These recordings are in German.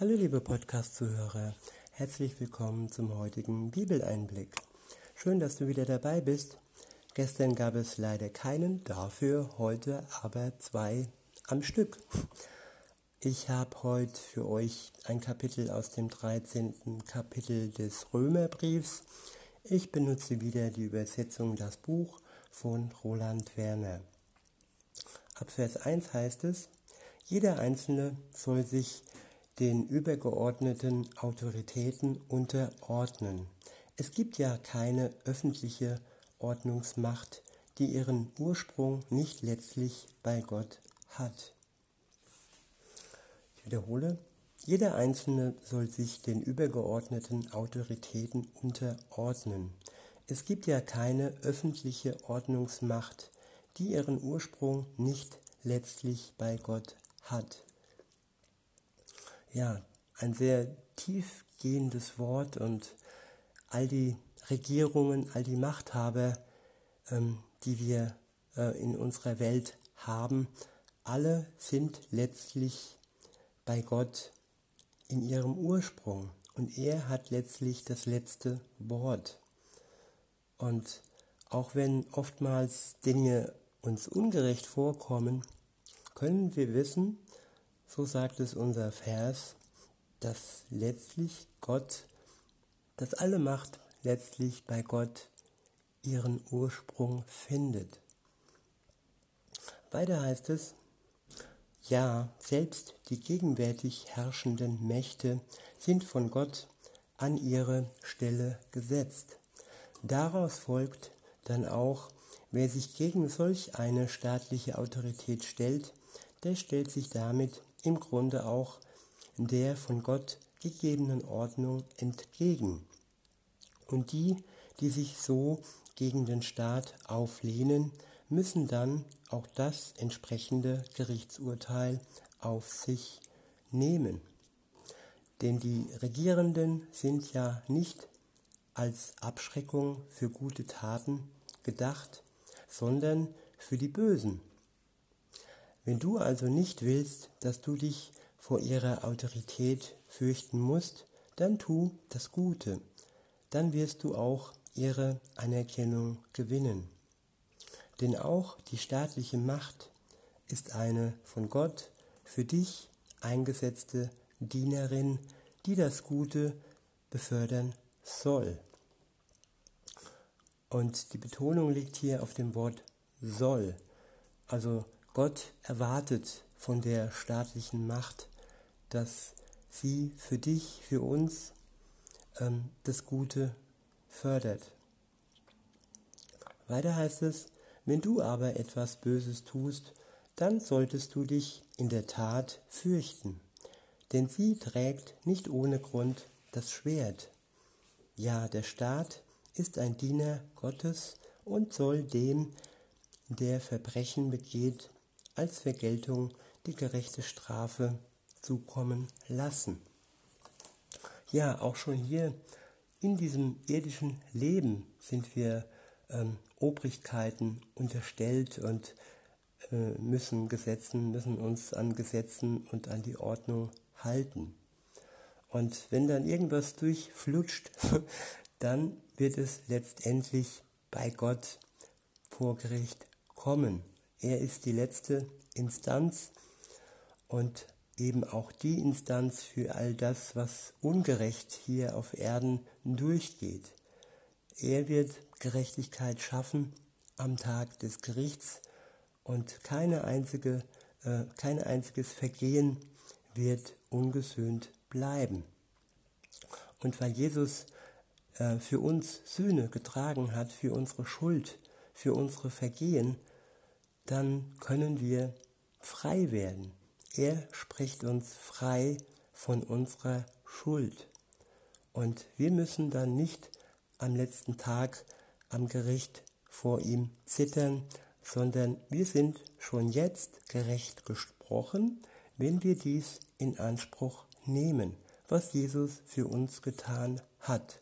Hallo liebe Podcast-Zuhörer, herzlich willkommen zum heutigen Bibeleinblick. Schön, dass du wieder dabei bist. Gestern gab es leider keinen, dafür heute aber zwei am Stück. Ich habe heute für euch ein Kapitel aus dem 13. Kapitel des Römerbriefs. Ich benutze wieder die Übersetzung Das Buch von Roland Werner. Ab Vers 1 heißt es, jeder Einzelne soll sich den übergeordneten Autoritäten unterordnen. Es gibt ja keine öffentliche Ordnungsmacht, die ihren Ursprung nicht letztlich bei Gott hat. Ich wiederhole, jeder Einzelne soll sich den übergeordneten Autoritäten unterordnen. Es gibt ja keine öffentliche Ordnungsmacht, die ihren Ursprung nicht letztlich bei Gott hat ja, ein sehr tiefgehendes Wort und all die Regierungen, all die Machthaber, ähm, die wir äh, in unserer Welt haben, alle sind letztlich bei Gott in ihrem Ursprung und er hat letztlich das letzte Wort. Und auch wenn oftmals Dinge uns ungerecht vorkommen, können wir wissen, so sagt es unser Vers, dass letztlich Gott, dass alle Macht letztlich bei Gott ihren Ursprung findet. Weiter heißt es, ja, selbst die gegenwärtig herrschenden Mächte sind von Gott an ihre Stelle gesetzt. Daraus folgt dann auch, wer sich gegen solch eine staatliche Autorität stellt, der stellt sich damit im Grunde auch der von Gott gegebenen Ordnung entgegen. Und die, die sich so gegen den Staat auflehnen, müssen dann auch das entsprechende Gerichtsurteil auf sich nehmen. Denn die Regierenden sind ja nicht als Abschreckung für gute Taten gedacht, sondern für die Bösen. Wenn du also nicht willst, dass du dich vor ihrer Autorität fürchten musst, dann tu das Gute, dann wirst du auch ihre Anerkennung gewinnen. Denn auch die staatliche Macht ist eine von Gott für dich eingesetzte Dienerin, die das Gute befördern soll. Und die Betonung liegt hier auf dem Wort soll. Also Gott erwartet von der staatlichen Macht, dass sie für dich, für uns ähm, das Gute fördert. Weiter heißt es, wenn du aber etwas Böses tust, dann solltest du dich in der Tat fürchten, denn sie trägt nicht ohne Grund das Schwert. Ja, der Staat ist ein Diener Gottes und soll dem, der Verbrechen begeht, als Vergeltung die gerechte Strafe zukommen lassen. Ja, auch schon hier in diesem irdischen Leben sind wir ähm, Obrigkeiten unterstellt und äh, müssen Gesetzen, müssen uns an Gesetzen und an die Ordnung halten. Und wenn dann irgendwas durchflutscht, dann wird es letztendlich bei Gott vor Gericht kommen. Er ist die letzte Instanz und eben auch die Instanz für all das, was ungerecht hier auf Erden durchgeht. Er wird Gerechtigkeit schaffen am Tag des Gerichts und keine einzige, äh, kein einziges Vergehen wird ungesühnt bleiben. Und weil Jesus äh, für uns Sühne getragen hat, für unsere Schuld, für unsere Vergehen, dann können wir frei werden. Er spricht uns frei von unserer Schuld. Und wir müssen dann nicht am letzten Tag am Gericht vor ihm zittern, sondern wir sind schon jetzt gerecht gesprochen, wenn wir dies in Anspruch nehmen, was Jesus für uns getan hat.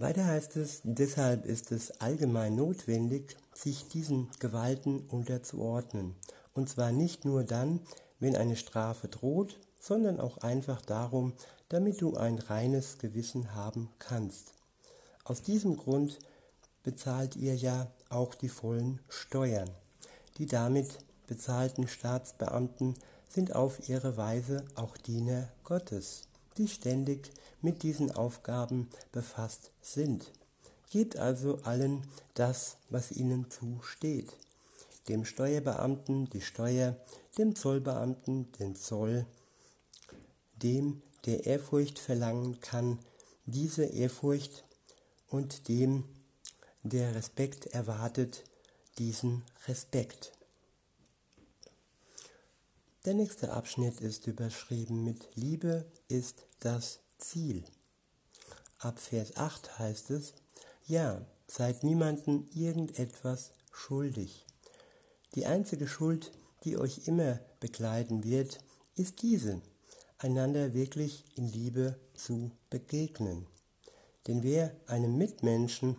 Weiter heißt es, deshalb ist es allgemein notwendig, sich diesen Gewalten unterzuordnen. Und zwar nicht nur dann, wenn eine Strafe droht, sondern auch einfach darum, damit du ein reines Gewissen haben kannst. Aus diesem Grund bezahlt ihr ja auch die vollen Steuern. Die damit bezahlten Staatsbeamten sind auf ihre Weise auch Diener Gottes, die ständig mit diesen Aufgaben befasst sind. Gebt also allen das, was ihnen zusteht. Dem Steuerbeamten die Steuer, dem Zollbeamten den Zoll, dem, der Ehrfurcht verlangen kann, diese Ehrfurcht und dem, der Respekt erwartet, diesen Respekt. Der nächste Abschnitt ist überschrieben mit Liebe ist das Ziel. Ab Vers 8 heißt es, ja, seid niemanden irgendetwas schuldig. Die einzige Schuld, die euch immer begleiten wird, ist diese, einander wirklich in Liebe zu begegnen. Denn wer einem Mitmenschen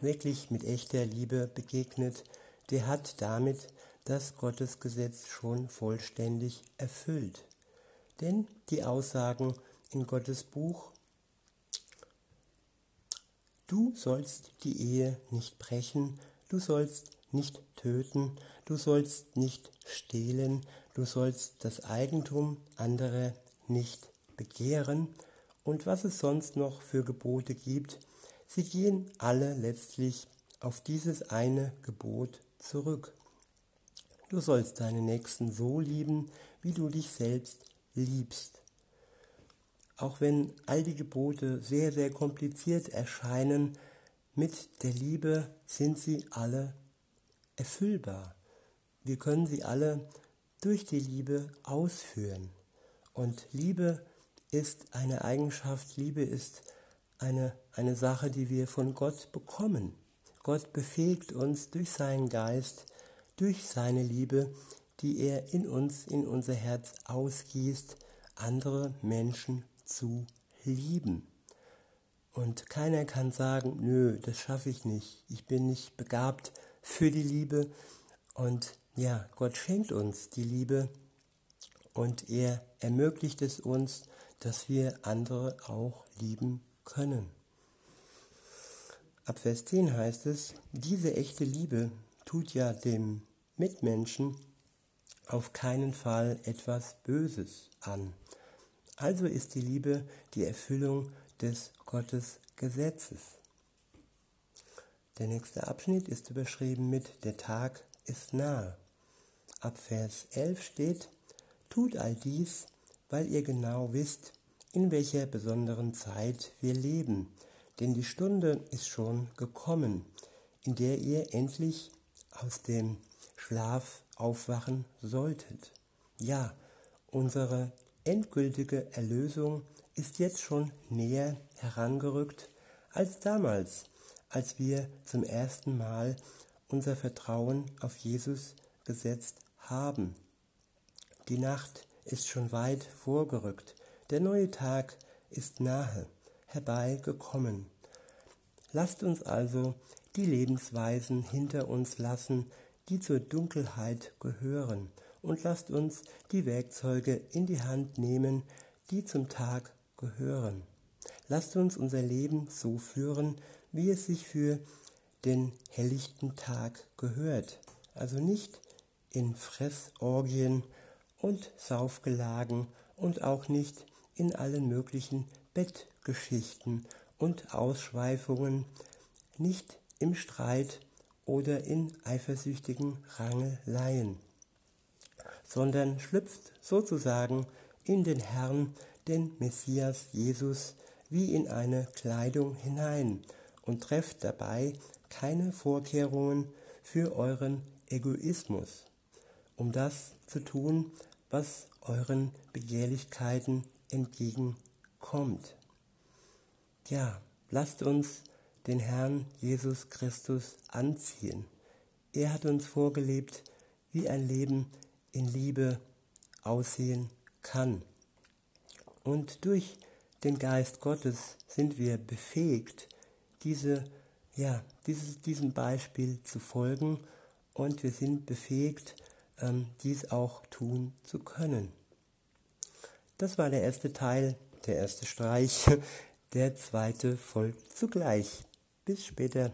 wirklich mit echter Liebe begegnet, der hat damit das Gottesgesetz schon vollständig erfüllt. Denn die Aussagen in Gottes Buch, du sollst die Ehe nicht brechen, du sollst nicht töten, du sollst nicht stehlen, du sollst das Eigentum anderer nicht begehren und was es sonst noch für Gebote gibt, sie gehen alle letztlich auf dieses eine Gebot zurück. Du sollst deinen Nächsten so lieben, wie du dich selbst liebst. Auch wenn all die Gebote sehr, sehr kompliziert erscheinen, mit der Liebe sind sie alle erfüllbar. Wir können sie alle durch die Liebe ausführen. Und Liebe ist eine Eigenschaft, Liebe ist eine, eine Sache, die wir von Gott bekommen. Gott befähigt uns durch seinen Geist, durch seine Liebe, die er in uns, in unser Herz ausgießt, andere Menschen zu lieben. Und keiner kann sagen, nö, das schaffe ich nicht, ich bin nicht begabt für die Liebe. Und ja, Gott schenkt uns die Liebe und er ermöglicht es uns, dass wir andere auch lieben können. Ab Vers 10 heißt es, diese echte Liebe tut ja dem Mitmenschen auf keinen Fall etwas Böses an. Also ist die Liebe die Erfüllung des Gottesgesetzes. Der nächste Abschnitt ist überschrieben mit Der Tag ist nahe. Ab Vers 11 steht, Tut all dies, weil ihr genau wisst, in welcher besonderen Zeit wir leben, denn die Stunde ist schon gekommen, in der ihr endlich aus dem Schlaf aufwachen solltet. Ja, unsere endgültige Erlösung ist jetzt schon näher herangerückt als damals, als wir zum ersten Mal unser Vertrauen auf Jesus gesetzt haben. Die Nacht ist schon weit vorgerückt, der neue Tag ist nahe herbeigekommen. Lasst uns also die Lebensweisen hinter uns lassen, die zur Dunkelheit gehören, und lasst uns die Werkzeuge in die Hand nehmen, die zum Tag gehören. Lasst uns unser Leben so führen, wie es sich für den helllichten Tag gehört. Also nicht in Fressorgien und Saufgelagen und auch nicht in allen möglichen Bettgeschichten und Ausschweifungen, nicht im Streit oder in eifersüchtigen Rangeleien, sondern schlüpft sozusagen in den Herrn, den Messias Jesus, wie in eine Kleidung hinein und trefft dabei keine Vorkehrungen für euren Egoismus, um das zu tun, was euren Begehrlichkeiten entgegenkommt. Ja, lasst uns den Herrn Jesus Christus anziehen. Er hat uns vorgelebt, wie ein Leben in Liebe aussehen kann. Und durch den Geist Gottes sind wir befähigt, diese, ja, dieses, diesem Beispiel zu folgen und wir sind befähigt, ähm, dies auch tun zu können. Das war der erste Teil, der erste Streich. Der zweite folgt zugleich. Bis später.